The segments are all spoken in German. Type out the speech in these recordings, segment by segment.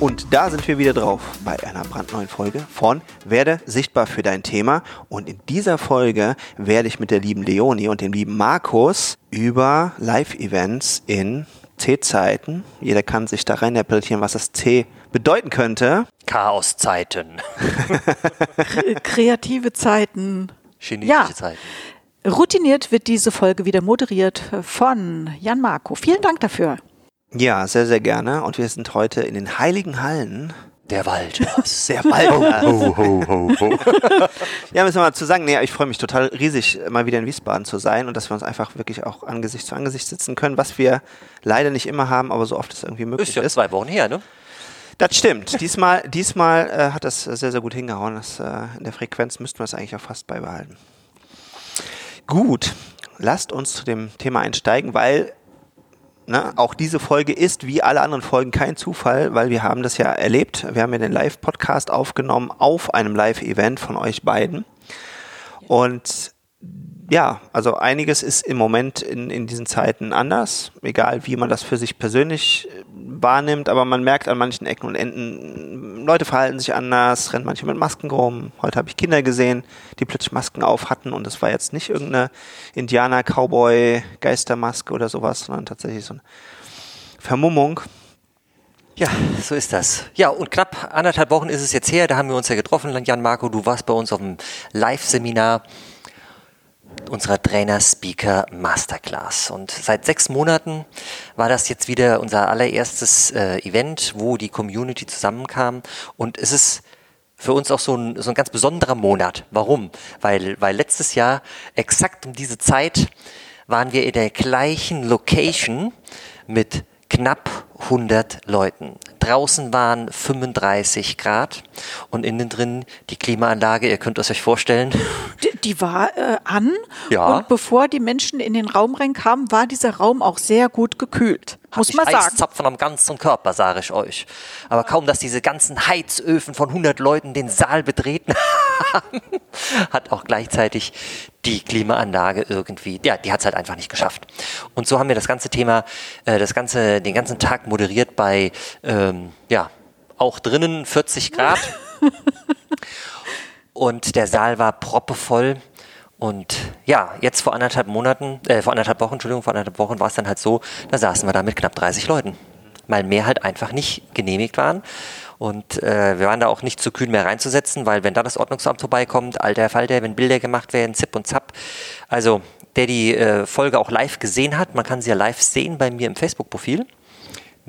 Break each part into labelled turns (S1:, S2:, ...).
S1: Und da sind wir wieder drauf bei einer brandneuen Folge von Werde sichtbar für dein Thema. Und in dieser Folge werde ich mit der lieben Leonie und dem lieben Markus über Live-Events in C-Zeiten. Jeder kann sich da rein interpretieren, was das C bedeuten könnte.
S2: Chaoszeiten.
S3: Kreative Zeiten.
S2: Chinesische
S3: Ja.
S2: Zeiten.
S3: Routiniert wird diese Folge wieder moderiert von Jan Marco. Vielen Dank dafür.
S1: Ja, sehr, sehr gerne. Und wir sind heute in den heiligen Hallen
S2: Der Wald.
S1: der Waldner.
S2: ho, ho, ho, ho.
S1: Ja, müssen wir mal zu sagen, nee, ich freue mich total riesig, mal wieder in Wiesbaden zu sein und dass wir uns einfach wirklich auch Angesicht zu Angesicht sitzen können, was wir leider nicht immer haben, aber so oft es irgendwie möglich
S2: Ist ja
S1: ist.
S2: zwei Wochen her, ne?
S1: Das stimmt. Diesmal, diesmal äh, hat das sehr, sehr gut hingehauen. Das, äh, in der Frequenz müssten wir es eigentlich auch fast beibehalten. Gut, lasst uns zu dem Thema einsteigen, weil ne, auch diese Folge ist wie alle anderen Folgen kein Zufall, weil wir haben das ja erlebt. Wir haben ja den Live-Podcast aufgenommen auf einem Live-Event von euch beiden. Und ja, also einiges ist im Moment in, in diesen Zeiten anders, egal wie man das für sich persönlich äh, wahrnimmt, aber man merkt an manchen Ecken und Enden, Leute verhalten sich anders, rennen manche mit Masken rum. Heute habe ich Kinder gesehen, die plötzlich Masken auf hatten und es war jetzt nicht irgendeine Indianer, Cowboy, Geistermaske oder sowas, sondern tatsächlich so eine Vermummung.
S2: Ja, so ist das. Ja, und knapp anderthalb Wochen ist es jetzt her, da haben wir uns ja getroffen, Jan Marco, du warst bei uns auf dem Live-Seminar unserer Trainer-Speaker Masterclass. Und seit sechs Monaten war das jetzt wieder unser allererstes äh, Event, wo die Community zusammenkam. Und es ist für uns auch so ein, so ein ganz besonderer Monat. Warum? Weil, weil letztes Jahr exakt um diese Zeit waren wir in der gleichen Location mit knapp 100 Leuten. Draußen waren 35 Grad und innen drin die Klimaanlage, ihr könnt es euch vorstellen,
S3: Die, die war äh, an
S2: Ja.
S3: und bevor die Menschen in den Raum reinkamen, war dieser Raum auch sehr gut gekühlt. Muss
S2: ich
S3: man sagen.
S2: Eiszapfen am ganzen Körper, sage ich euch. Aber kaum, dass diese ganzen Heizöfen von 100 Leuten den Saal betreten haben, hat auch gleichzeitig die Klimaanlage irgendwie, ja, die hat es halt einfach nicht geschafft. Und so haben wir das ganze Thema, äh, das ganze, den ganzen Tag moderiert bei, ähm, ja, auch drinnen 40 Grad. Und der Saal war proppevoll. Und ja, jetzt vor anderthalb Monaten, äh, vor anderthalb Wochen, Entschuldigung, vor anderthalb Wochen war es dann halt so, da saßen wir da mit knapp 30 Leuten. Weil mehr halt einfach nicht genehmigt waren. Und äh, wir waren da auch nicht zu kühn mehr reinzusetzen, weil wenn da das Ordnungsamt vorbeikommt, alter Falter, wenn Bilder gemacht werden, zip und zap. Also, der die äh, Folge auch live gesehen hat, man kann sie ja live sehen bei mir im Facebook-Profil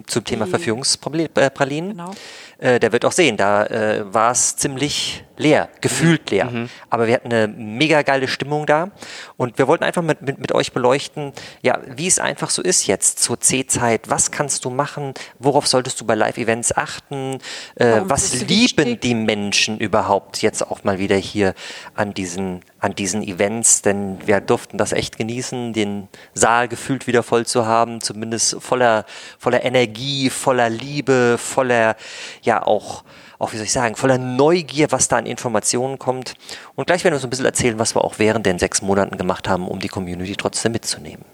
S2: zum Thema Verfügungspralinen.
S3: Genau.
S2: Äh, der wird auch sehen, da äh, war es ziemlich leer, gefühlt leer. Aber wir hatten eine mega geile Stimmung da und wir wollten einfach mit, mit, mit euch beleuchten, ja, wie es einfach so ist jetzt zur C-Zeit. Was kannst du machen? Worauf solltest du bei Live-Events achten? Äh, was lieben
S3: wichtig?
S2: die Menschen überhaupt jetzt auch mal wieder hier an diesen, an diesen Events? Denn wir durften das echt genießen, den Saal gefühlt wieder voll zu haben, zumindest voller, voller Energie, voller Liebe, voller, ja auch, auch wie soll ich sagen, voller Neugier, was da an Informationen kommt. Und gleich werden wir so ein bisschen erzählen, was wir auch während den sechs Monaten gemacht haben, um die Community trotzdem mitzunehmen.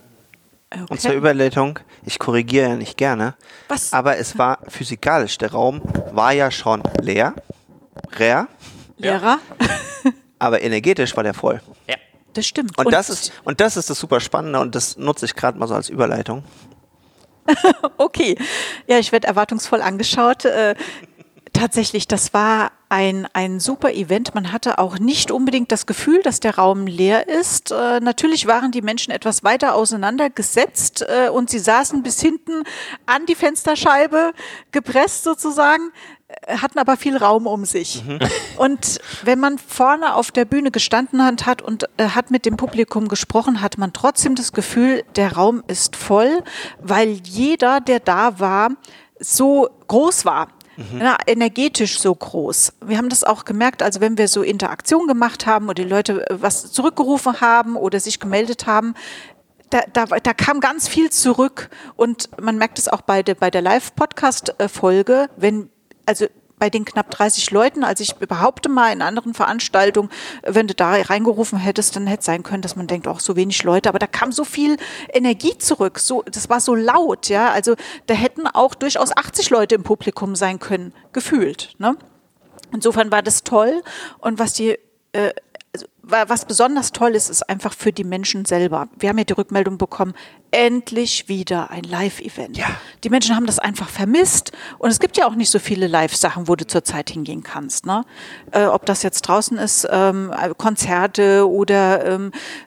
S1: Und zur Überleitung, ich korrigiere ja nicht gerne,
S3: Was?
S1: aber es war physikalisch, der Raum war ja schon leer, leer,
S3: Lehrer,
S1: aber energetisch war der voll.
S2: Ja.
S3: das stimmt.
S1: Und, das ist und das ist das super Spannende und das nutze ich gerade mal so als Überleitung.
S3: Okay, ja, ich werde erwartungsvoll angeschaut. Äh, tatsächlich, das war ein, ein super Event. Man hatte auch nicht unbedingt das Gefühl, dass der Raum leer ist. Äh, natürlich waren die Menschen etwas weiter auseinandergesetzt äh, und sie saßen bis hinten an die Fensterscheibe gepresst sozusagen, äh, hatten aber viel Raum um sich. Und wenn man vorne auf der Bühne gestanden hat, hat und äh, hat mit dem Publikum gesprochen, hat man trotzdem das Gefühl, der Raum ist voll, weil jeder, der da war, so groß war. Mhm. na, energetisch so groß. Wir haben das auch gemerkt, also wenn wir so Interaktion gemacht haben oder die Leute äh, was zurückgerufen haben oder sich gemeldet haben, da, da, da kam ganz viel zurück und man merkt es auch bei der, bei der Live-Podcast-Folge, wenn, also bei den knapp 30 Leuten, als ich behaupte mal in anderen Veranstaltungen, wenn du da reingerufen hättest, dann hätte es sein können, dass man denkt, auch so wenig Leute, aber da kam so viel Energie zurück, so, das war so laut, ja, also da hätten auch durchaus 80 Leute im Publikum sein können, gefühlt, ne? Insofern war das toll. Und was die äh, was besonders toll ist, ist einfach für die Menschen selber. Wir haben ja die Rückmeldung bekommen, endlich wieder ein Live-Event. Ja. Die Menschen haben das einfach vermisst und es gibt ja auch nicht so viele Live-Sachen, wo du zurzeit hingehen kannst. Ne? Äh, ob das jetzt draußen ist, ähm, Konzerte oder ähm, äh,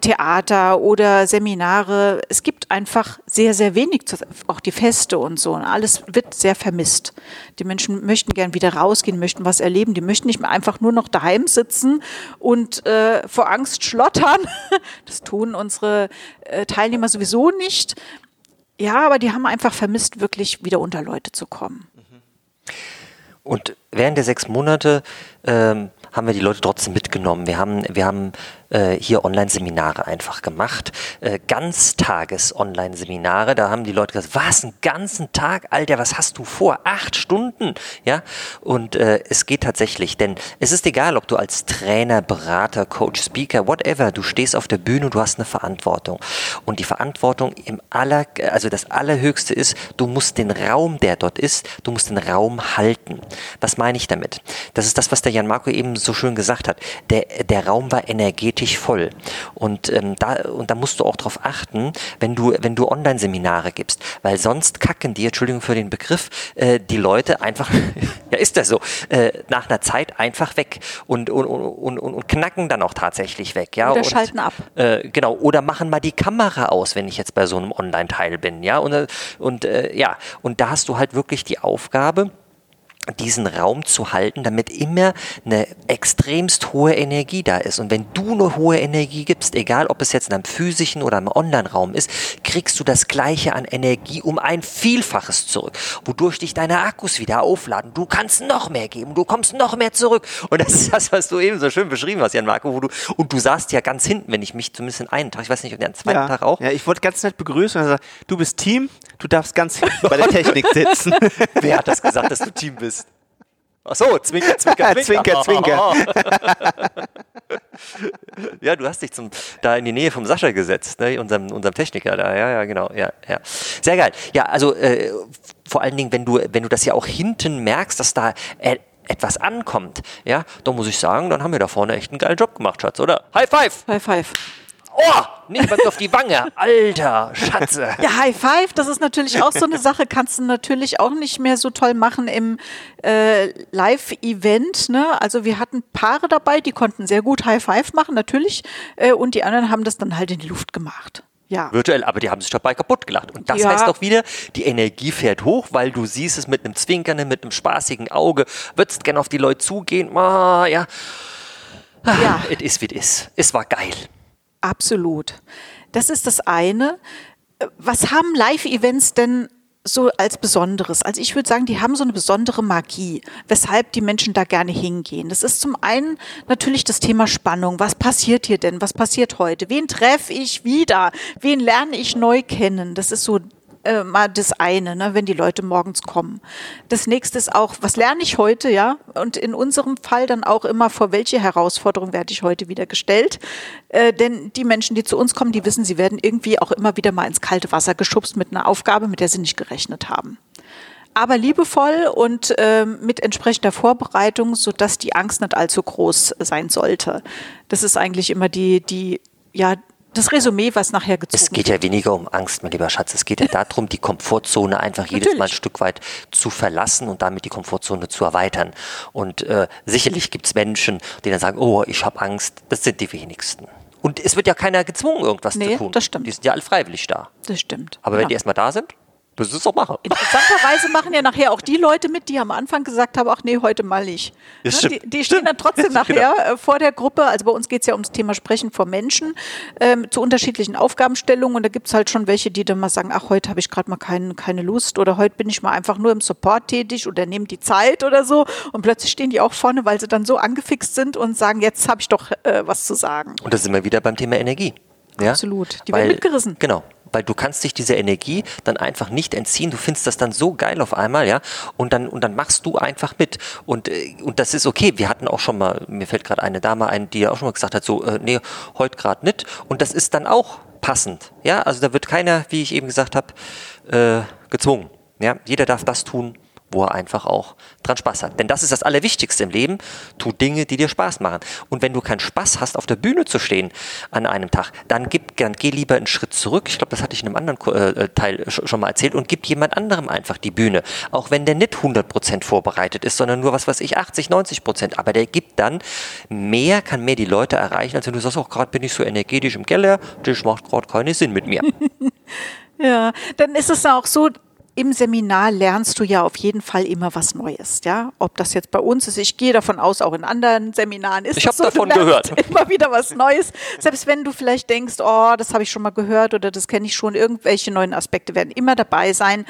S3: Theater oder Seminare. Es gibt einfach sehr, sehr wenig, auch die Feste und so. Und alles wird sehr vermisst. Die Menschen möchten gern wieder rausgehen, möchten was erleben. Die möchten nicht mehr einfach nur noch daheim sitzen und äh, vor Angst schlottern. Das tun unsere äh, Teilnehmer sowieso nicht. Ja, aber die haben einfach vermisst, wirklich wieder unter Leute zu kommen.
S2: Und während der sechs Monate ähm, haben wir die Leute trotzdem mitgenommen. Wir haben, wir haben äh, hier Online-Seminare einfach gemacht. Äh, Ganztages-Online-Seminare. Da haben die Leute gesagt, was, einen ganzen Tag? Alter, was hast du vor? Acht Stunden? Ja, und äh, es geht tatsächlich, denn es ist egal, ob du als Trainer, Berater, Coach, Speaker, whatever, du stehst auf der Bühne und du hast eine Verantwortung. Und die Verantwortung im aller, also das Allerhöchste ist, du musst den Raum, der dort ist, du musst den Raum halten. Was meine ich damit? Das ist das, was der Jan Marco eben so schön gesagt hat. Der, der Raum war energetisch voll. Und, ähm, da, und da musst du auch darauf achten, wenn du, wenn du Online-Seminare gibst, weil sonst kacken die, Entschuldigung für den Begriff, äh, die Leute einfach, ja ist das so, äh, nach einer Zeit einfach weg und, und, und, und, und knacken dann auch tatsächlich weg. Ja?
S3: Oder
S2: und,
S3: schalten ab.
S2: Äh, genau, oder machen mal die Kamera aus, wenn ich jetzt bei so einem Online-Teil bin. Ja, und, und äh, ja, und da hast du halt wirklich die Aufgabe, diesen Raum zu halten, damit immer eine extremst hohe Energie da ist. Und wenn du eine hohe Energie gibst, egal ob es jetzt in einem physischen oder im Online-Raum ist, kriegst du das Gleiche an Energie um ein Vielfaches zurück, wodurch dich deine Akkus wieder aufladen. Du kannst noch mehr geben, du kommst noch mehr zurück. Und das ist das, was du eben so schön beschrieben hast, Jan Marco, wo du, und du saßt ja ganz hinten, wenn ich mich zumindest in einen Tag, ich weiß nicht, und den zweiten
S1: ja,
S2: Tag auch.
S1: Ja, ich wollte ganz nett begrüßen und gesagt, du bist Team, du darfst ganz hinten bei der Technik sitzen.
S2: Wer hat das gesagt, dass du Team bist? Ach so, Zwinker, Zwinker,
S1: Zwinker. Zwinker,
S2: ja, du hast dich zum, da in die Nähe vom Sascha gesetzt, ne? unserem, unserem Techniker da. Ja, ja, genau. Ja, ja. Sehr geil. Ja, also äh, vor allen Dingen, wenn du, wenn du das ja auch hinten merkst, dass da äh, etwas ankommt, ja, dann muss ich sagen, dann haben wir da vorne echt einen geilen Job gemacht, Schatz, oder? High five!
S3: High five.
S2: Oh, nicht mal auf die Wange. Alter, Schatze.
S3: Ja, High Five, das ist natürlich auch so eine Sache, kannst du natürlich auch nicht mehr so toll machen im äh, Live-Event. Ne? Also wir hatten Paare dabei, die konnten sehr gut High Five machen, natürlich. Äh, und die anderen haben das dann halt in die Luft gemacht. Ja.
S2: Virtuell, aber die haben sich dabei kaputt gelacht. Und das ja. heißt doch wieder, die Energie fährt hoch, weil du siehst es mit einem zwinkernden, mit einem spaßigen Auge, würdest gerne auf die Leute zugehen. Ah, ja. Ja. Es ist, wie es ist. Es war geil.
S3: Absolut. Das ist das eine. Was haben Live-Events denn so als Besonderes? Also ich würde sagen, die haben so eine besondere Magie, weshalb die Menschen da gerne hingehen. Das ist zum einen natürlich das Thema Spannung. Was passiert hier denn? Was passiert heute? Wen treffe ich wieder? Wen lerne ich neu kennen? Das ist so äh, mal das eine, ne, wenn die Leute morgens kommen. Das nächste ist auch, was lerne ich heute, ja? Und in unserem Fall dann auch immer, vor welche Herausforderung werde ich heute wieder gestellt? Äh, denn die Menschen, die zu uns kommen, die wissen, sie werden irgendwie auch immer wieder mal ins kalte Wasser geschubst mit einer Aufgabe, mit der sie nicht gerechnet haben aber liebevoll und äh, mit entsprechender Vorbereitung, sodass die Angst nicht allzu groß sein sollte. Das ist eigentlich immer die, die, ja, das Resümee, was nachher gezogen
S2: wird. Es geht ja weniger um Angst, mein lieber Schatz. Es geht ja darum, die Komfortzone einfach jedes Natürlich. Mal ein Stück weit zu verlassen und damit die Komfortzone zu erweitern. Und äh, sicherlich gibt es Menschen, die dann sagen, oh, ich habe Angst. Das sind die wenigsten. Und es wird ja keiner gezwungen, irgendwas
S3: nee,
S2: zu tun.
S3: Das stimmt.
S2: Die sind ja alle freiwillig da.
S3: Das stimmt.
S2: Aber
S3: ja.
S2: wenn die erstmal da sind, Müssen es doch machen.
S3: Interessanterweise machen ja nachher auch die Leute mit, die am Anfang gesagt haben, ach nee, heute mal nicht.
S2: Ja,
S3: Ne, die, die stehen dann trotzdem
S2: Genau.
S3: nachher äh, vor der Gruppe. Also bei uns geht es ja ums Thema Sprechen vor Menschen ähm, zu unterschiedlichen Aufgabenstellungen. Und da gibt es halt schon welche, die dann mal sagen, ach, heute habe ich gerade mal kein, keine Lust oder heute bin ich mal einfach nur im Support tätig oder nehme die Zeit oder so. Und plötzlich stehen die auch vorne, weil sie dann so angefixt sind und sagen, jetzt habe ich doch äh, was zu sagen.
S2: Und da sind wir wieder beim Thema Energie. Ja?
S3: Absolut. Die werden mitgerissen.
S2: Genau. Weil du kannst dich dieser Energie dann einfach nicht entziehen. Du findest das dann so geil auf einmal, ja. Und dann, und dann machst du einfach mit. Und, äh, und das ist okay. Wir hatten auch schon mal, mir fällt gerade eine Dame ein, die auch schon mal gesagt hat, so, äh, nee, heute gerade nicht. Und das ist dann auch passend. Ja, also da wird keiner, wie ich eben gesagt habe, äh, gezwungen. Ja, jeder darf das tun, wo er einfach auch dran Spaß hat. Denn das ist das Allerwichtigste im Leben. Tu Dinge, die dir Spaß machen. Und wenn du keinen Spaß hast, auf der Bühne zu stehen an einem Tag, dann, gib, dann geh lieber einen Schritt zurück. Ich glaube, das hatte ich in einem anderen Ko- äh, Teil sch- schon mal erzählt und gib jemand anderem einfach die Bühne. Auch wenn der nicht 100% vorbereitet ist, sondern nur was weiß ich, 80, 90%. Aber der gibt dann mehr, kann mehr die Leute erreichen, als wenn du sagst, auch gerade bin ich so energetisch im Keller, das macht gerade keinen Sinn mit mir.
S3: Ja, dann ist es auch so, im Seminar lernst du ja auf jeden Fall immer was Neues, ja. Ob das jetzt bei uns ist, ich gehe davon aus, auch in anderen Seminaren ist
S2: Ich
S3: das so, du
S2: davon
S3: lernst
S2: gehört.
S3: Immer wieder was Neues. Selbst wenn du vielleicht denkst, oh, das habe ich schon mal gehört oder das kenne ich schon, irgendwelche neuen Aspekte werden immer dabei sein,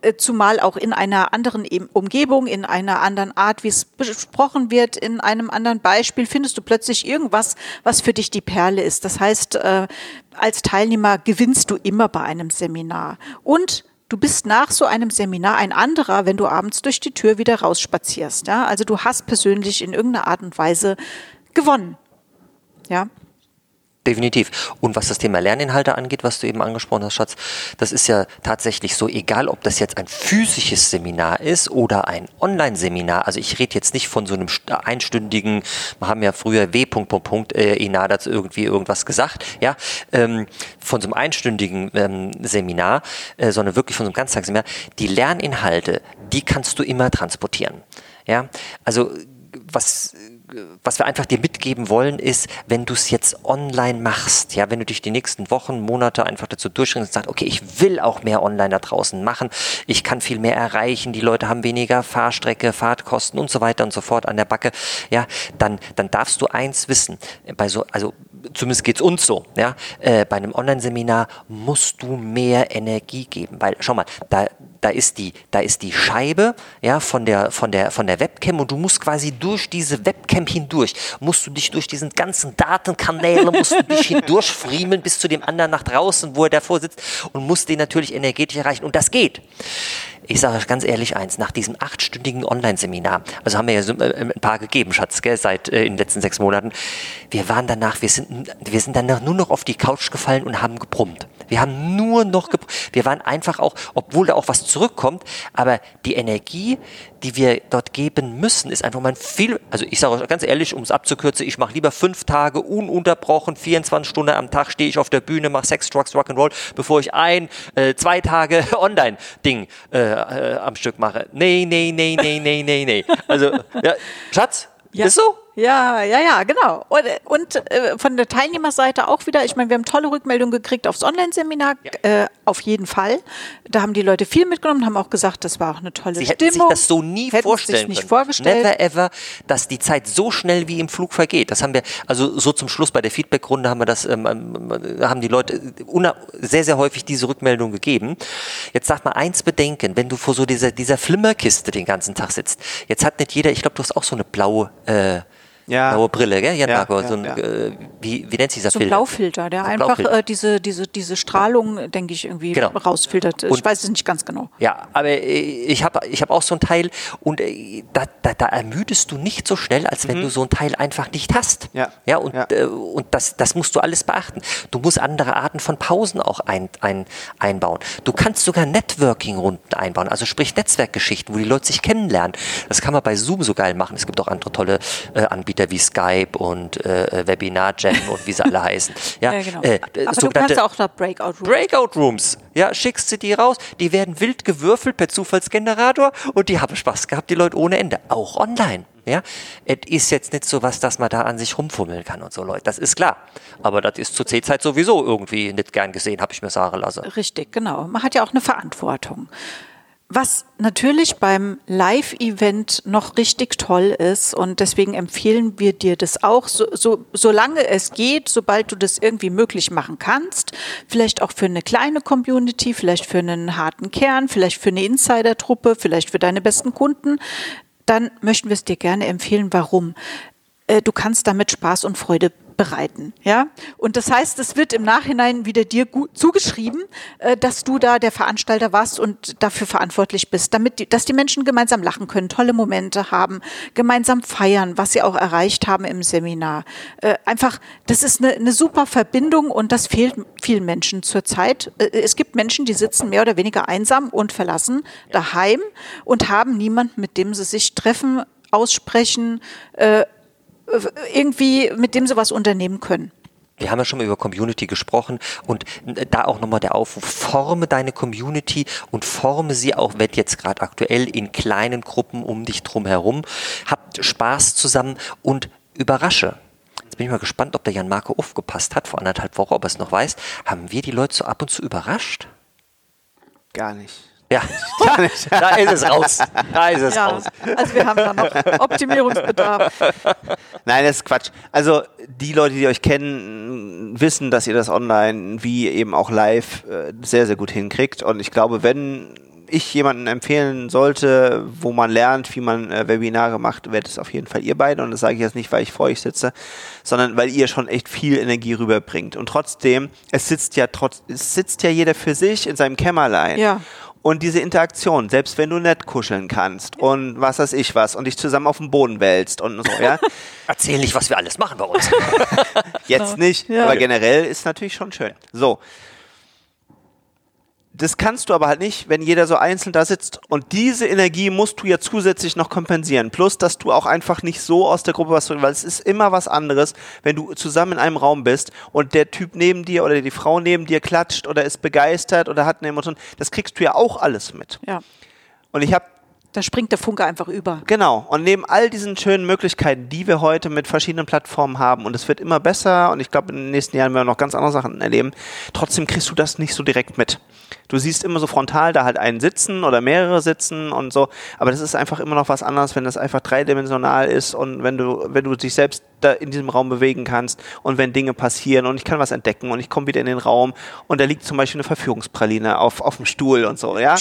S3: äh, zumal auch in einer anderen Umgebung, in einer anderen Art, wie es besprochen wird, in einem anderen Beispiel, findest du plötzlich irgendwas, was für dich die Perle ist. Das heißt, äh, als Teilnehmer gewinnst du immer bei einem Seminar. Und du bist nach so einem Seminar ein anderer, wenn du abends durch die Tür wieder rausspazierst. Ja? Also du hast persönlich in irgendeiner Art und Weise gewonnen. Ja.
S2: Definitiv. Und was das Thema Lerninhalte angeht, was du eben angesprochen hast, Schatz, das ist ja tatsächlich so, egal ob das jetzt ein physisches Seminar ist oder ein Online-Seminar. Also ich rede jetzt nicht von so einem st- einstündigen, wir haben ja früher W. Punkt, Punkt, Punkt, äh, dazu irgendwie irgendwas gesagt, ja, ähm, von so einem einstündigen ähm, Seminar, äh, sondern wirklich von so einem Ganztagsseminar. Die Lerninhalte, die kannst du immer transportieren. Ja, also was was wir einfach dir mitgeben wollen, ist, wenn du es jetzt online machst, ja, wenn du dich die nächsten Wochen, Monate einfach dazu durchringst und sagst, okay, ich will auch mehr online da draußen machen, ich kann viel mehr erreichen, die Leute haben weniger Fahrstrecke, Fahrtkosten und so weiter und so fort an der Backe, ja, dann, dann darfst du eins wissen, bei so, also zumindest geht's uns so, ja, äh, bei einem Online-Seminar musst du mehr Energie geben, weil, schau mal, da, da ist die, da ist die Scheibe, ja, von der, von der, von der Webcam und du musst quasi durch diese Webcam hindurch, musst du dich durch diesen ganzen Datenkanäle, musst du dich hindurchfriemeln bis zu dem anderen nach draußen, wo er davor sitzt und musst den natürlich energetisch erreichen und das geht. Ich sage euch ganz ehrlich eins, nach diesem achtstündigen Online-Seminar, also haben wir ja so, äh, ein paar gegeben, Schatz, gell, seit äh, in den letzten sechs Monaten, wir waren danach, wir sind, wir sind danach nur noch auf die Couch gefallen und haben gebrummt. Wir haben nur noch. Wir waren einfach auch, obwohl da auch was zurückkommt, aber die Energie, die wir dort geben müssen, ist einfach mal viel, also ich sage euch ganz ehrlich, um es abzukürzen, ich mache lieber fünf Tage ununterbrochen, 24 Stunden am Tag stehe ich auf der Bühne, mache Sex, Drugs, Rock'n'Roll, bevor ich ein, äh, zwei Tage Online-Ding äh, äh, am Stück mache. Nee, nee, nee, nee, nee, nee, nee. Also, ja, Schatz,
S3: Ja.
S2: ist so?
S3: Ja, ja, ja, genau. Und, und äh, von der Teilnehmerseite auch wieder, ich meine, wir haben tolle Rückmeldungen gekriegt aufs Online-Seminar, äh, auf jeden Fall. Da haben die Leute viel mitgenommen, haben auch gesagt, das war auch eine tolle
S2: Sie hätten
S3: Stimmung.
S2: sich das so nie
S3: Hätten
S2: vorstellen
S3: sich nicht
S2: können.
S3: vorgestellt.
S2: Never ever, dass die Zeit so schnell wie im Flug vergeht. Das haben wir, also so zum Schluss bei der Feedback-Runde haben wir das, ähm, ähm, haben die Leute sehr, sehr häufig diese Rückmeldung gegeben. Jetzt sag mal eins bedenken, wenn du vor so dieser, dieser Flimmerkiste den ganzen Tag sitzt. Jetzt hat nicht jeder, ich glaube, du hast auch so eine blaue, äh,
S1: Ja.
S2: blaue Brille, gell, Jan
S1: Ja,
S2: Marco?
S1: ja,
S2: so ein,
S1: ja.
S2: äh, wie, wie nennt sich dieser
S3: so ein
S2: Filter?
S3: Blaufilter, der
S2: So ein
S3: einfach
S2: Blaufilter.
S3: äh, diese, diese, diese Strahlung, denke ich, irgendwie
S2: Genau.
S3: rausfiltert. ich
S2: Und-
S3: weiß es nicht ganz genau.
S2: Ja, aber äh, ich habe ich hab auch so ein Teil und äh, da, da, da ermüdest du nicht so schnell, als wenn du so ein Teil einfach nicht hast.
S1: Mhm. Ja.
S2: ja und,
S1: Ja.
S2: Äh, und das, das musst du alles beachten. Du musst andere Arten von Pausen auch ein, ein, einbauen. Du kannst sogar Networking-Runden einbauen, also sprich Netzwerkgeschichten, wo die Leute sich kennenlernen. Das kann man bei Zoom so geil machen. Es gibt auch andere tolle äh, Anbieter wie Skype und äh, Webinar Jam und wie sie alle heißen. Ja,
S3: Ja, genau.
S2: äh,
S3: Aber du kannst auch da Breakout Room.
S2: Breakout Rooms. Ja, schickst du die raus, die werden wild gewürfelt per Zufallsgenerator und die haben Spaß gehabt, die Leute ohne Ende. Auch online. Ja, es ist jetzt nicht so was, dass man da an sich rumfummeln kann und so, Leute. Das ist klar. Aber das ist zur C-Zeit sowieso irgendwie nicht gern gesehen, habe ich mir sagen lassen.
S3: Richtig, genau. Man hat ja auch eine Verantwortung. Was natürlich beim Live-Event noch richtig toll ist und deswegen empfehlen wir dir das auch, so, so, solange es geht, sobald du das irgendwie möglich machen kannst, vielleicht auch für eine kleine Community, vielleicht für einen harten Kern, vielleicht für eine Insider-Truppe, vielleicht für deine besten Kunden, dann möchten wir es dir gerne empfehlen. Warum? Äh, du kannst damit Spaß und Freude bereiten. Ja? Und das heißt, es wird im Nachhinein wieder dir gut zugeschrieben, äh, dass du da der Veranstalter warst und dafür verantwortlich bist, damit die, dass die Menschen gemeinsam lachen können, tolle Momente haben, gemeinsam feiern, was sie auch erreicht haben im Seminar. Äh, einfach, das ist eine, eine super Verbindung und das fehlt vielen Menschen zurzeit. Äh, es gibt Menschen, die sitzen mehr oder weniger einsam und verlassen daheim und haben niemanden, mit dem sie sich treffen, aussprechen, äh, irgendwie, mit dem sie was unternehmen können.
S2: Wir haben ja schon mal über Community gesprochen und da auch nochmal der Aufruf, forme deine Community und forme sie auch, wenn jetzt gerade aktuell, in kleinen Gruppen um dich drum herum. Habt Spaß zusammen und überrasche. Jetzt bin ich mal gespannt, ob der Jan Marco aufgepasst hat vor anderthalb Wochen, ob er es noch weiß. Haben wir die Leute so ab und zu überrascht?
S1: Gar nicht.
S2: Ja, da ist es raus. Da ist es
S3: Ja,
S2: raus.
S3: also wir haben da noch Optimierungsbedarf.
S1: Nein, das ist Quatsch. Also die Leute, die euch kennen, wissen, dass ihr das online wie eben auch live äh, sehr, sehr gut hinkriegt. Und ich glaube, wenn ich jemanden empfehlen sollte, wo man lernt, wie man äh, Webinare macht, werdet es auf jeden Fall ihr beide. Und das sage ich jetzt nicht, weil ich vor euch sitze, sondern weil ihr schon echt viel Energie rüberbringt. Und trotzdem, es sitzt ja trotz, es sitzt ja jeder für sich in seinem Kämmerlein.
S3: Ja.
S1: Und diese Interaktion, selbst wenn du nett kuscheln kannst und was weiß ich was und dich zusammen auf den Boden wälzt und so, ja.
S2: Erzähl nicht, was wir alles machen bei uns.
S1: Jetzt nicht,
S3: Ja.
S1: aber generell ist natürlich schon schön. So. Das kannst du aber halt nicht, wenn jeder so einzeln da sitzt. Und diese Energie musst du ja zusätzlich noch kompensieren. Plus, dass du auch einfach nicht so aus der Gruppe was, weil es ist immer was anderes, wenn du zusammen in einem Raum bist und der Typ neben dir oder die Frau neben dir klatscht oder ist begeistert oder hat eine Emotion. Das kriegst du ja auch alles mit.
S3: Ja,
S1: Und ich habe
S3: da springt der Funke einfach über.
S1: Genau. Und neben all diesen schönen Möglichkeiten, die wir heute mit verschiedenen Plattformen haben, und es wird immer besser, und ich glaube, in den nächsten Jahren werden wir noch ganz andere Sachen erleben, trotzdem kriegst du das nicht so direkt mit. Du siehst immer so frontal da halt einen sitzen oder mehrere sitzen und so, aber das ist einfach immer noch was anderes, wenn das einfach dreidimensional ist und wenn du, wenn du dich selbst da in diesem Raum bewegen kannst und wenn Dinge passieren und ich kann was entdecken und ich komme wieder in den Raum und da liegt zum Beispiel eine Verführungspraline auf, auf dem Stuhl und so, ja?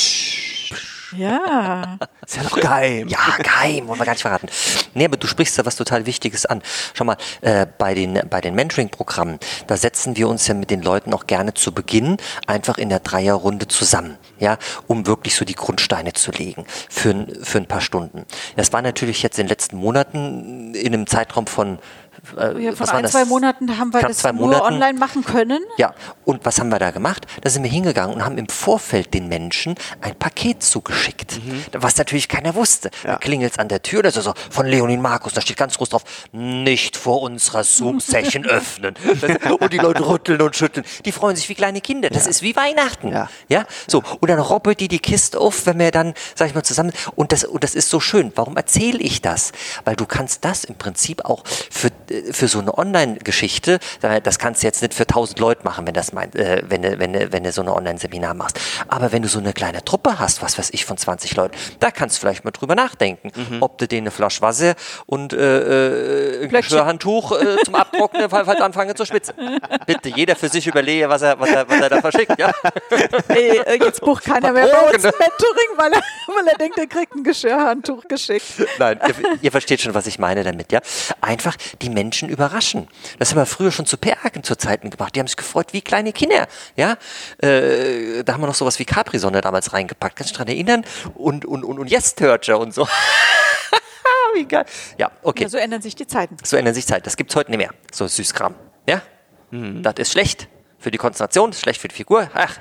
S3: Ja.
S1: Ist ja noch geheim.
S2: Ja, geheim, wollen wir gar nicht verraten. Nee, aber du sprichst da was total Wichtiges an. Schau mal, äh, bei den, bei den Mentoring-Programmen, da setzen wir uns ja mit den Leuten auch gerne zu Beginn einfach in der Dreierrunde zusammen, ja, um wirklich so die Grundsteine zu legen für, für ein paar Stunden. Das war natürlich jetzt in den letzten Monaten in einem Zeitraum von äh,
S3: Ja,
S2: waren
S3: ein, zwei Monaten haben wir das nur
S2: Monaten.
S3: online machen können.
S2: Ja, und was haben wir da gemacht? Da sind wir hingegangen und haben im Vorfeld den Menschen ein Paket zugeschickt, was natürlich keiner wusste.
S1: Ja.
S2: Da klingelt es an der Tür, das ist so von Leonin Markus, da steht ganz groß drauf, nicht vor unserer Zoom-Session öffnen. Und die Leute rütteln und schütteln. Die freuen sich wie kleine Kinder. Das ist wie Weihnachten.
S1: Ja.
S2: ja, so. Und dann robbelt die die Kiste auf, wenn wir dann, sag ich mal, zusammen, und das, und das ist so schön. Warum erzähle ich das? Weil du kannst das im Prinzip auch für, für so eine Online-Geschichte, das kannst du jetzt nicht für tausend Leute machen, wenn das mein, äh, wenn, du- wenn, du- wenn du so eine Online-Seminar machst. Aber wenn du so eine kleine Truppe hast, was weiß ich, von 20 Leuten, da kannst du vielleicht mal drüber nachdenken, ob du denen eine Flasche Wasser und äh, äh, ein. Geschirrhandtuch äh, zum Abtrocknen, halt anfangen zu schwitzen. Bitte, jeder für sich überlege, was er, was er, was er da verschickt, ja?
S3: Ey, äh, jetzt bucht keiner mehr bei uns. Mentoring, weil er, weil er denkt, er kriegt ein Geschirrhandtuch geschickt.
S2: Nein, ihr, ihr versteht schon, was ich meine damit, ja? Einfach die Menschen überraschen. Das haben wir früher schon zu PR-Agen zu Zeiten gemacht. Die haben sich gefreut wie kleine Kinder, ja? Äh, da haben wir noch sowas wie Capri-Sonne damals reingepackt. Kannst du dich dran erinnern? Und, und, und, und Yes-Törcher und so. wie geil. Ja, okay.
S3: Ja, so ändern sich die Zeiten.
S2: So ändern sich Zeit. Das gibt's heute nicht mehr. So Süßkram. Ja? Das ist schlecht für die Konzentration, ist schlecht für die Figur. Ach,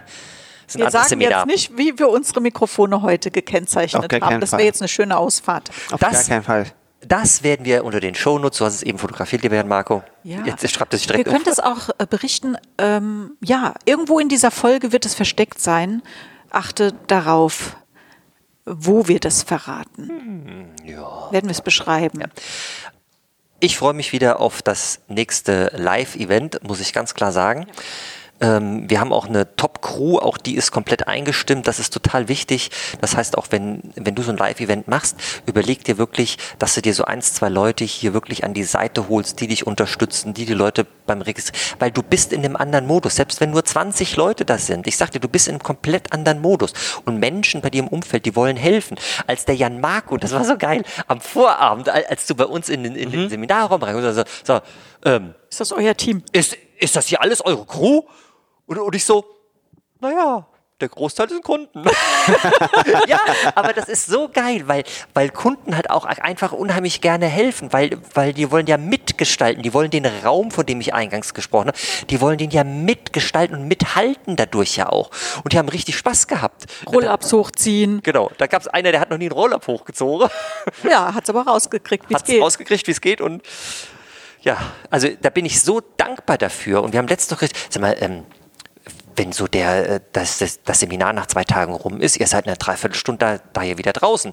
S2: ist ein
S3: Wir sagen
S2: Seminar.
S3: jetzt nicht, wie wir unsere Mikrofone heute gekennzeichnet haben. Das wäre jetzt eine schöne Ausfahrt.
S1: Auf
S2: Das-
S1: gar keinen Fall.
S2: Das werden wir unter den Shownotes, du hast es eben fotografiert, lieber Herrn Marco.
S3: Ja.
S2: Jetzt schreibt es sich
S3: Wir
S2: direkt
S3: können das auch äh, berichten. Ähm, ja, irgendwo in dieser Folge wird es versteckt sein. Achte darauf. wo wir das verraten.
S2: Ja.
S3: Werden wir es beschreiben.
S2: Ich freue mich wieder auf das nächste Live-Event, muss ich ganz klar sagen. Ähm, wir haben auch eine Top-Crew, auch die ist komplett eingestimmt. Das ist total wichtig. Das heißt, auch wenn, wenn du so ein Live-Event machst, überleg dir wirklich, dass du dir so eins, zwei Leute hier wirklich an die Seite holst, die dich unterstützen, die die Leute beim Registrieren, weil du bist in einem anderen Modus. Selbst wenn nur 20 Leute das sind, ich sag dir, du bist in einem komplett anderen Modus. Und Menschen bei dir im Umfeld, die wollen helfen. Als der Jan Marco, das war so geil, am Vorabend, als du bei uns in den, in den Seminarraum reinkommst, also, so, ähm,
S3: Ist das euer Team?
S2: ist, ist das hier alles eure Crew? Und, und ich so, naja, der Großteil sind Kunden. ja, aber das ist so geil, weil, weil Kunden halt auch einfach unheimlich gerne helfen, weil, weil die wollen ja mitgestalten, die wollen den Raum, von dem ich eingangs gesprochen habe, die wollen den ja mitgestalten und mithalten dadurch ja auch. Und die haben richtig Spaß gehabt.
S3: Roll-ups hochziehen.
S2: Genau, da gab es einer, der hat noch nie einen Roll-Up hochgezogen.
S3: Ja, hat es aber rausgekriegt, wie es
S2: hat
S3: geht.
S2: rausgekriegt, wie es geht und ja, also da bin ich so dankbar dafür und wir haben letztens noch gesagt, sag mal, ähm, wenn so der, äh, das, das, das Seminar nach zwei Tagen rum ist, ihr seid eine Dreiviertelstunde da, da hier wieder draußen.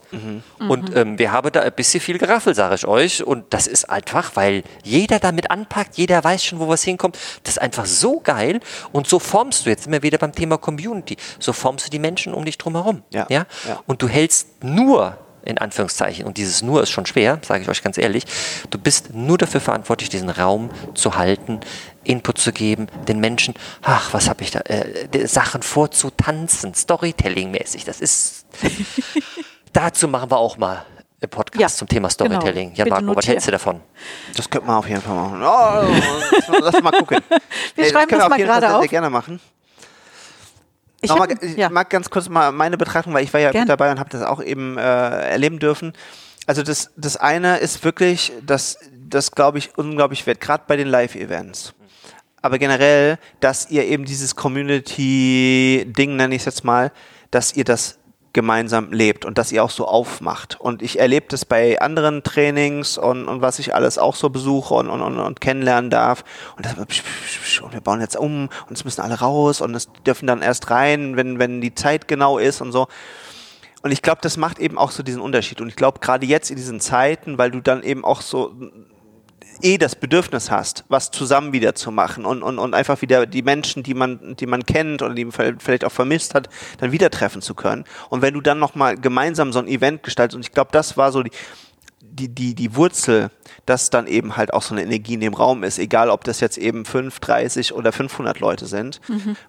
S2: Und ähm, wir haben da ein bisschen viel Geraffel, sage ich euch. Und das ist einfach, weil jeder damit anpackt, jeder weiß schon, wo was hinkommt. Das ist einfach so geil. Und so formst du, jetzt sind wir wieder beim Thema Community, so formst du die Menschen um dich drum herum.
S1: Ja,
S2: Ja?
S1: ja.
S2: Und du hältst nur in Anführungszeichen, und dieses nur ist schon schwer, sage ich euch ganz ehrlich, du bist nur dafür verantwortlich, diesen Raum zu halten, Input zu geben, den Menschen, ach, was habe ich da, äh, Sachen vorzutanzen, Storytelling-mäßig, das ist, dazu machen wir auch mal einen Podcast
S3: Ja,
S2: zum Thema
S3: genau.
S2: Storytelling. Jan
S3: Bitte
S2: Marco, was hältst du davon?
S1: Das könnte man auf jeden Fall machen. Oh, lass mal gucken.
S3: Wir
S1: Nee,
S3: schreiben
S1: können
S3: das
S1: auf
S3: mal
S1: jeden Fall
S3: gerade
S1: sehr, sehr
S3: auf.
S1: gerne machen.
S3: Ich, hab,
S1: ich
S3: ja.
S1: mag ganz kurz mal meine Betrachtung, weil ich war ja
S3: Gern.
S1: mit dabei und habe das auch eben äh, erleben dürfen. Also das, das eine ist wirklich, dass das glaube ich unglaublich wert, gerade bei den Live-Events. Aber generell, dass ihr eben dieses Community-Ding, nenne ich es jetzt mal, dass ihr das gemeinsam lebt und dass ihr auch so aufmacht. Und ich erlebe das bei anderen Trainings und, und was ich alles auch so besuche und, und, und, und kennenlernen darf. Und, das, und wir bauen jetzt um und es müssen alle raus und es dürfen dann erst rein, wenn, wenn die Zeit genau ist und so. Und ich glaube, das macht eben auch so diesen Unterschied. Und ich glaube, gerade jetzt in diesen Zeiten, weil du dann eben auch so eh das Bedürfnis hast, was zusammen wieder zu machen und, und, und einfach wieder die Menschen, die man, die man kennt oder die man vielleicht auch vermisst hat, dann wieder treffen zu können. Und wenn du dann nochmal gemeinsam so ein Event gestaltest, und ich glaube, das war so die, die, die, die Wurzel, dass dann eben halt auch so eine Energie in dem Raum ist, egal ob das jetzt eben 5, 30 oder 500 Leute sind,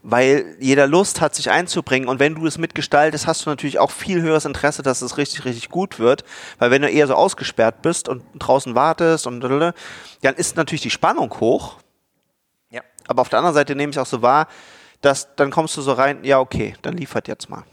S1: weil jeder Lust hat, sich einzubringen und wenn du es mitgestaltest, hast du natürlich auch viel höheres Interesse, dass es richtig, richtig gut wird, weil wenn du eher so ausgesperrt bist und draußen wartest und dann ist natürlich die Spannung hoch,
S2: Ja.
S1: aber auf der anderen Seite nehme ich auch so wahr, dass dann kommst du so rein, ja okay, dann liefert jetzt mal.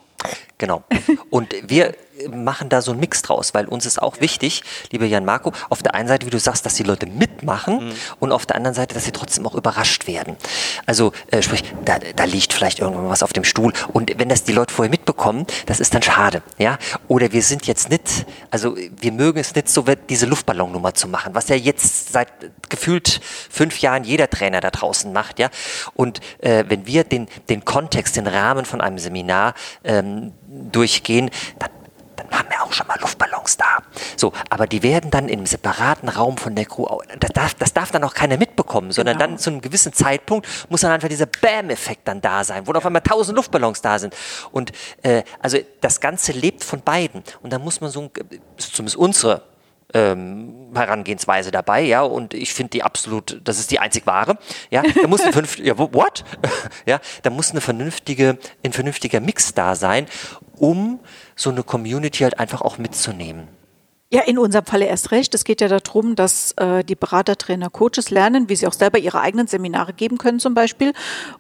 S2: Genau. Und wir machen da so einen Mix draus, weil uns ist auch wichtig, lieber Jan Marco, auf der einen Seite, wie du sagst, dass die Leute mitmachen und auf der anderen Seite, dass sie trotzdem auch überrascht werden. Also äh, sprich, da, da liegt vielleicht irgendwann was auf dem Stuhl und wenn das die Leute vorher mitbekommen, das ist dann schade, ja. Oder wir sind jetzt nicht, also wir mögen es nicht so, diese Luftballonnummer zu machen, was ja jetzt seit gefühlt fünf Jahren jeder Trainer da draußen macht, ja. Und äh, wenn wir den, den Kontext, den Rahmen von einem Seminar ähm, durchgehen, dann haben wir auch schon mal Luftballons da. So, aber die werden dann in einem separaten Raum von der Crew, das darf, das darf dann auch keiner mitbekommen, sondern
S3: Genau.
S2: dann zu einem gewissen Zeitpunkt muss dann einfach dieser Bam-Effekt dann da sein, wo dann auf einmal tausend Luftballons da sind. Und äh, also das Ganze lebt von beiden. Und da muss man so, ein- ist zumindest unsere ähm, Herangehensweise dabei, ja, und ich finde die absolut, das ist die einzig wahre, ja, da muss ein vernünftiger, ja, what? ja, da muss eine vernünftige, ein vernünftiger Mix da sein, um so eine Community halt einfach auch mitzunehmen.
S3: Ja, in unserem Falle erst recht. Es geht ja darum, dass äh, die Berater, Trainer, Coaches lernen, wie sie auch selber ihre eigenen Seminare geben können zum Beispiel.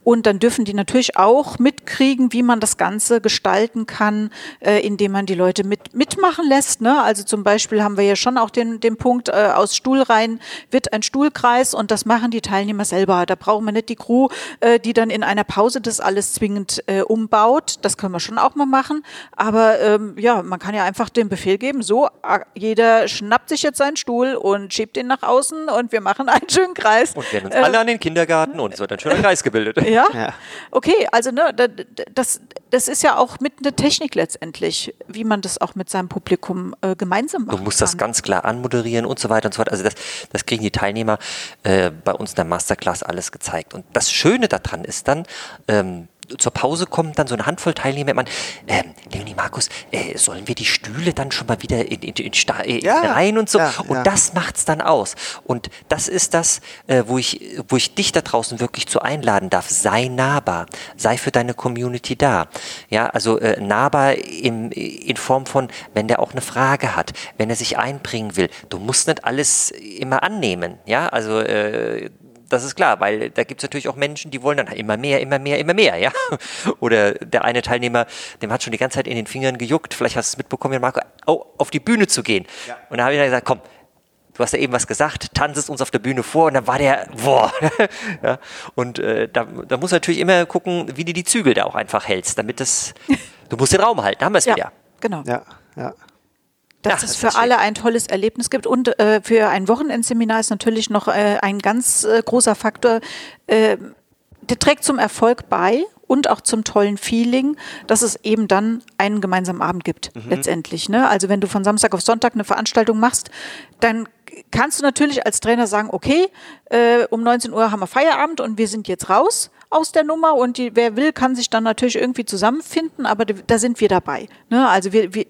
S3: Und dann dürfen die natürlich auch mitkriegen, wie man das Ganze gestalten kann, äh, indem man die Leute mit, mitmachen lässt. Ne? Also zum Beispiel haben wir ja schon auch den, den Punkt, äh, aus Stuhlreihen wird ein Stuhlkreis und das machen die Teilnehmer selber. Da brauchen wir nicht die Crew, äh, die dann in einer Pause das alles zwingend äh, umbaut. Das können wir schon auch mal machen. Aber ähm, ja, man kann ja einfach den Befehl geben, so jeder schnappt sich jetzt seinen Stuhl und schiebt ihn nach außen und wir machen einen schönen Kreis.
S2: Und werden uns alle an den Kindergarten und es wird ein schöner Kreis gebildet.
S3: Ja?
S1: Ja.
S3: Okay, also ne, da- da- das, das ist ja auch mit eine Technik letztendlich, wie man das auch mit seinem Publikum äh, gemeinsam
S2: Du
S3: machen
S2: musst das
S3: kann.
S2: ganz klar anmoderieren und so weiter und so fort. Also das, das kriegen die Teilnehmer äh, bei uns in der Masterclass alles gezeigt. Und das Schöne daran ist dann, ähm, zur Pause kommen dann so eine Handvoll Teilnehmer, man, ähm, Leonie Markus, äh, sollen wir die Stühle dann schon mal wieder in, in, in, Sta- äh,
S1: Ja,
S2: rein und so?
S1: ja,
S2: und
S1: ja.
S2: das macht's dann aus. Und das ist das, äh, wo, ich, wo ich dich da draußen wirklich zu einladen darf. Sei nahbar, sei für deine Community da. Ja, also äh, nahbar im, in Form von, wenn der auch eine Frage hat, wenn er sich einbringen will. Du musst nicht alles immer annehmen. Ja, also äh, das ist klar, weil da gibt es natürlich auch Menschen, die wollen dann immer mehr, immer mehr, immer mehr, ja. Oder der eine Teilnehmer, dem hat schon die ganze Zeit in den Fingern gejuckt, vielleicht hast du es mitbekommen, Jan Marco, oh, auf die Bühne zu gehen.
S1: Ja.
S2: Und da habe ich dann gesagt, komm, du hast ja eben was gesagt, tanz es uns auf der Bühne vor und dann war der, boah. ja. Und äh, da, da musst du natürlich immer gucken, wie du die Zügel da auch einfach hältst, damit das, du musst den Raum halten, da haben wir es
S3: Ja,
S2: wieder.
S3: genau.
S1: Ja, ja.
S3: Dass
S2: Ja,
S3: es für alle ein tolles Erlebnis gibt. Und äh, für ein Wochenendseminar ist natürlich noch äh, ein ganz äh, großer Faktor, äh, der trägt zum Erfolg bei und auch zum tollen Feeling, dass es eben dann einen gemeinsamen Abend gibt, letztendlich. Ne? Also wenn du von Samstag auf Sonntag eine Veranstaltung machst, dann kannst du natürlich als Trainer sagen, okay, äh, um 19 Uhr haben wir Feierabend und wir sind jetzt raus aus der Nummer und die, wer will, kann sich dann natürlich irgendwie zusammenfinden, aber da sind wir dabei. Ne? Also wir, wir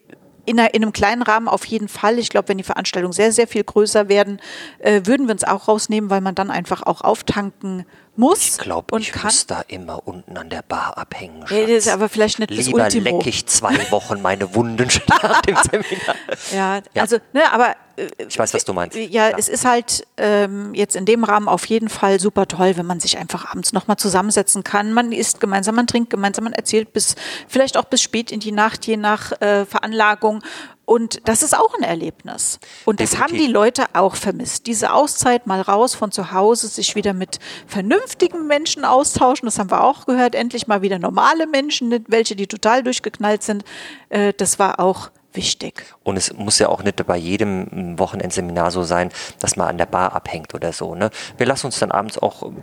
S3: in, in einem kleinen Rahmen auf jeden Fall. Ich glaube, wenn die Veranstaltungen sehr, sehr viel größer werden, äh, würden wir uns auch rausnehmen, weil man dann einfach auch auftanken muss
S2: Ich glaube,
S3: und
S2: ich
S3: kann.
S2: muss da immer unten an der Bar abhängen.
S3: Ja, das ist
S2: Schatz.
S3: aber vielleicht nicht das
S2: Lieber
S3: Ultimo.
S2: leck ich zwei Wochen meine Wunden nach dem Seminar.
S3: Ja,
S2: Ja.
S3: also, ne, aber äh,
S2: Ich weiß, was du meinst.
S3: Ja,
S2: Ja.
S3: es ist halt ähm, jetzt in dem Rahmen auf jeden Fall super toll, wenn man sich einfach abends nochmal zusammensetzen kann. Man isst gemeinsam, man trinkt gemeinsam, man erzählt bis vielleicht auch bis spät in die Nacht, je nach äh, Veranlagung. Und das ist auch ein Erlebnis. Und das haben
S2: Definitiv.
S3: die Leute auch vermisst. Diese Auszeit mal raus von zu Hause, sich wieder mit vernünftigen Menschen austauschen. Das haben wir auch gehört. Endlich mal wieder normale Menschen, nicht welche, die total durchgeknallt sind. Äh, das war auch wichtig.
S2: Und es muss ja auch nicht bei jedem Wochenendseminar so sein, dass man an der Bar abhängt oder so. Ne? Wir lassen uns dann abends auch ähm,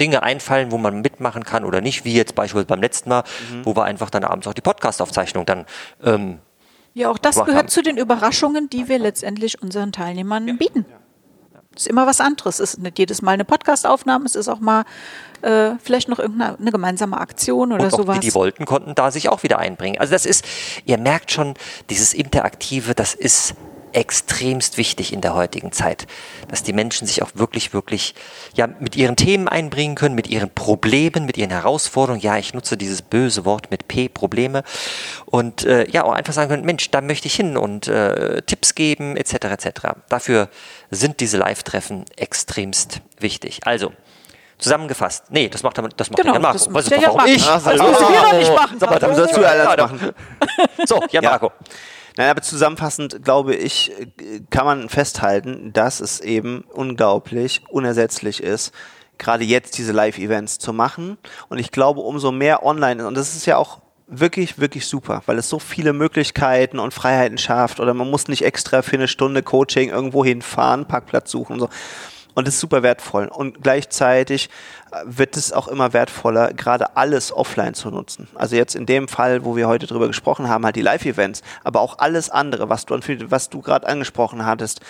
S2: Dinge einfallen, wo man mitmachen kann oder nicht, wie jetzt beispielsweise beim letzten Mal,
S1: Mhm.
S2: wo wir einfach dann abends auch die Podcast-Aufzeichnung dann ähm,
S3: Ja, auch das gehört
S2: haben.
S3: zu den Überraschungen, die wir letztendlich unseren Teilnehmern bieten. Es ist immer was anderes. Es ist nicht jedes Mal eine Podcastaufnahme, es ist auch mal äh, vielleicht noch irgendeine eine gemeinsame Aktion oder
S2: und auch
S3: sowas.
S2: die, die wollten, konnten da sich auch wieder einbringen. Also das ist, ihr merkt schon, dieses Interaktive, das ist extremst wichtig in der heutigen Zeit, dass die Menschen sich auch wirklich, wirklich ja, mit ihren Themen einbringen können, mit ihren Problemen, mit ihren Herausforderungen. Ja, ich nutze dieses böse Wort mit P, Probleme. Und äh, ja, auch einfach sagen können, Mensch, da möchte ich hin und äh, Tipps geben, etc. etc. Dafür sind diese Live-Treffen extremst wichtig. Also, Zusammengefasst. Nee, das macht, er- das macht
S3: Genau,
S2: der Jan Marco.
S3: das
S2: Weiß
S3: macht der
S2: ich doch, warum ich?
S1: Marco.
S3: Das müssen wir doch nicht machen.
S2: Sag mal,
S1: Dann sollst du ja alles
S2: ja,
S1: machen.
S2: So, Jan
S1: Ja.
S2: Marco.
S1: Nein, aber zusammenfassend glaube ich, kann man festhalten, dass es eben unglaublich unersetzlich ist, gerade jetzt diese Live-Events zu machen. Und ich glaube, umso mehr online, und das ist ja auch wirklich, wirklich super, weil es so viele Möglichkeiten und Freiheiten schafft oder man muss nicht extra für eine Stunde Coaching irgendwo hinfahren, Parkplatz suchen und so. Und das ist super wertvoll. Und gleichzeitig äh, wird es auch immer wertvoller, gerade alles offline zu nutzen. Also jetzt in dem Fall, wo wir heute drüber gesprochen haben, halt die Live-Events, aber auch alles andere, was du, was du gerade angesprochen hattest,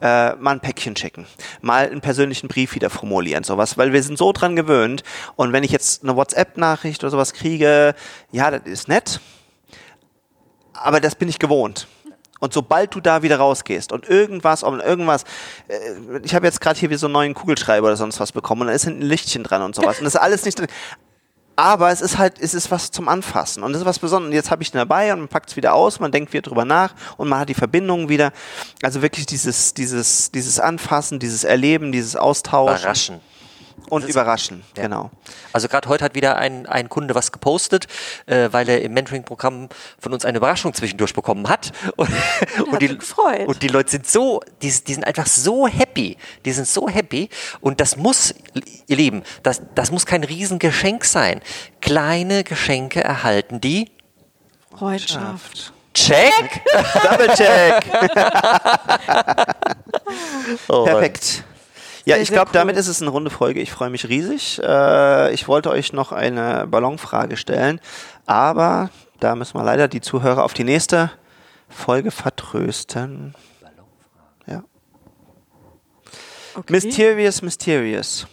S1: äh, mal ein Päckchen schicken, mal einen persönlichen Brief wieder formulieren, sowas, weil wir sind so dran gewöhnt. Und wenn ich jetzt eine WhatsApp-Nachricht oder sowas kriege, ja, das ist nett, aber das bin ich gewohnt. Und sobald du da wieder rausgehst und irgendwas, und irgendwas, äh, ich habe jetzt gerade hier wie so einen neuen Kugelschreiber oder sonst was bekommen und da ist hinten ein Lichtchen dran und sowas und das ist alles nicht drin. Aber es ist halt, es ist was zum Anfassen und es ist was Besonderes. Und jetzt habe ich den dabei und man packt es wieder aus, man denkt wieder drüber nach und man hat die Verbindung wieder. Also wirklich dieses, dieses, dieses Anfassen, dieses Erleben, dieses Austauschen
S2: Überraschen.
S1: Und überraschen. Genau.
S2: Also gerade heute hat wieder ein, ein Kunde was gepostet, äh, weil er im Mentoring-Programm von uns eine Überraschung zwischendurch bekommen hat. Und, und, die, und die Leute sind so, die, die sind einfach so happy. Die sind so happy. Und das muss, ihr Lieben, das, das muss kein Riesengeschenk sein. Kleine Geschenke erhalten die
S3: Freundschaft.
S2: Check!
S1: Double Check.
S2: Oh,
S1: Perfekt. Ja,
S3: Sehr,
S1: ich glaube,
S3: cool.
S1: damit ist es eine runde Folge. Ich freue mich riesig. Äh, ich wollte euch noch eine Ballonfrage stellen, aber da müssen wir leider die Zuhörer auf die nächste Folge vertrösten. Ja.
S3: Okay.
S1: Mysterious, Mysterious.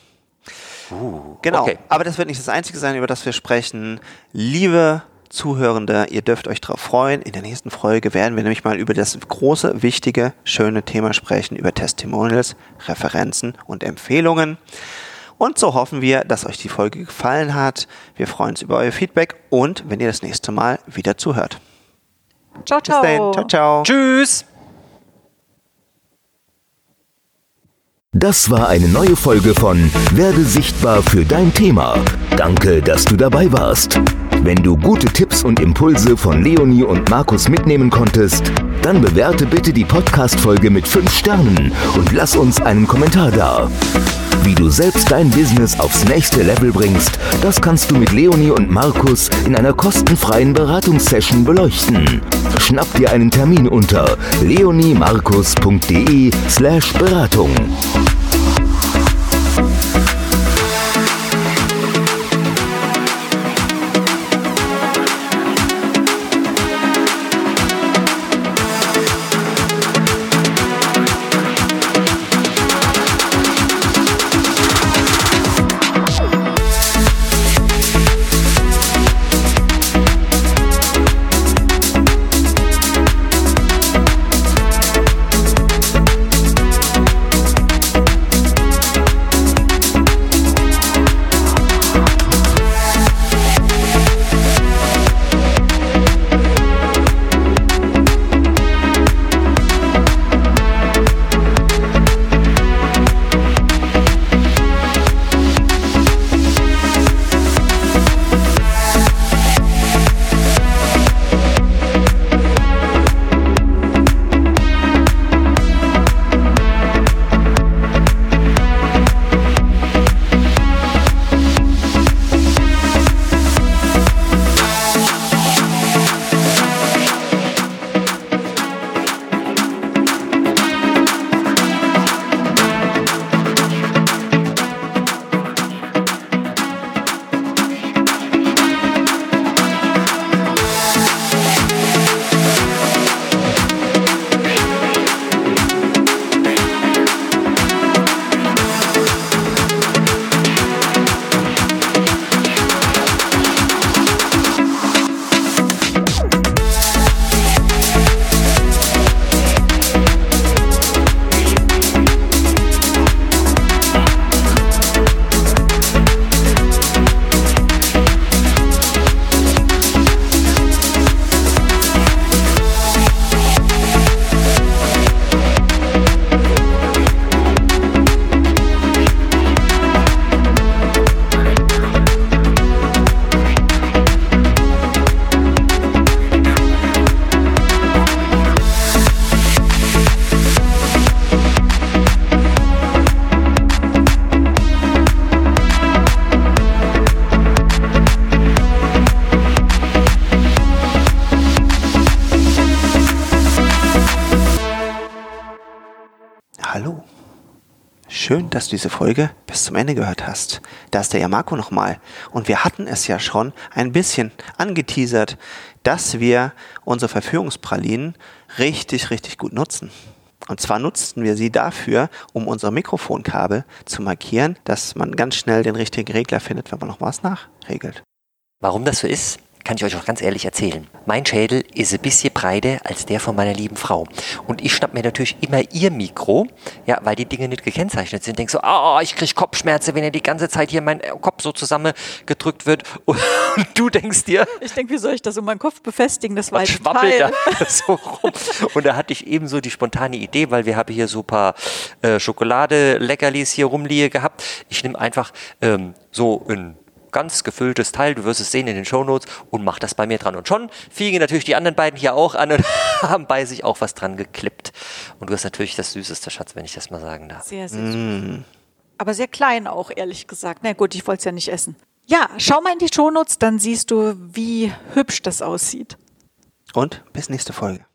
S1: genau.
S2: okay.
S1: Aber das wird nicht das Einzige sein, über das wir sprechen. Liebe Zuhörende, ihr dürft euch darauf freuen. In der nächsten Folge werden wir nämlich mal über das große, wichtige, schöne Thema sprechen, über Testimonials, Referenzen und Empfehlungen. Und so hoffen wir, dass euch die Folge gefallen hat. Wir freuen uns über euer Feedback und wenn ihr das nächste Mal wieder zuhört.
S3: Ciao,
S1: Bis
S3: ciao.
S1: dahin. Ciao, ciao.
S2: Tschüss!
S4: Das war eine neue Folge von Werde sichtbar für dein Thema. Danke, dass du dabei warst. Wenn du gute Tipps und Impulse von Leonie und Markus mitnehmen konntest, dann bewerte bitte die Podcast-Folge mit 5 Sternen und lass uns einen Kommentar da. Wie du selbst dein Business aufs nächste Level bringst, das kannst du mit Leonie und Markus in einer kostenfreien Beratungssession beleuchten. Schnapp dir einen Termin unter leoniemarkus.de slash Beratung.
S1: Dass du diese Folge bis zum Ende gehört hast. Da ist der Yamako nochmal. Und wir hatten es ja schon ein bisschen angeteasert, dass wir unsere Verführungspralinen richtig, richtig gut nutzen. Und zwar nutzten wir sie dafür, um unsere Mikrofonkabel zu markieren, dass man ganz schnell den richtigen Regler findet, wenn man noch was nachregelt.
S2: Warum das so ist, kann ich euch auch ganz ehrlich erzählen. Mein Schädel ist ein bisschen breiter als der von meiner lieben Frau. Und ich schnapp mir natürlich immer ihr Mikro, ja, weil die Dinge nicht gekennzeichnet sind. Denk so, ah, ich krieg Kopfschmerzen, wenn er die ganze Zeit hier mein Kopf so zusammengedrückt wird. Und du denkst dir,
S3: Ich denke, wie soll ich das um meinen Kopf befestigen? Das war
S2: schwabbelt
S3: Teil.
S2: da so rum. Und da hatte ich ebenso die spontane Idee, weil wir haben hier so ein paar äh, Schokolade-Leckerlis hier rumliegen gehabt. Ich nehme einfach ähm, so ein ganz gefülltes Teil, du wirst es sehen in den Shownotes und mach das bei mir dran. Und schon fielen natürlich die anderen beiden hier auch an und haben bei sich auch was dran geklippt. Und du hast natürlich das süßeste Schatz, wenn ich das mal sagen darf.
S3: Sehr, sehr süß. Aber sehr klein auch, ehrlich gesagt. Na gut, ich wollte es ja nicht essen. Ja, schau mal in die Shownotes, dann siehst du, wie hübsch das aussieht.
S1: Und bis nächste Folge.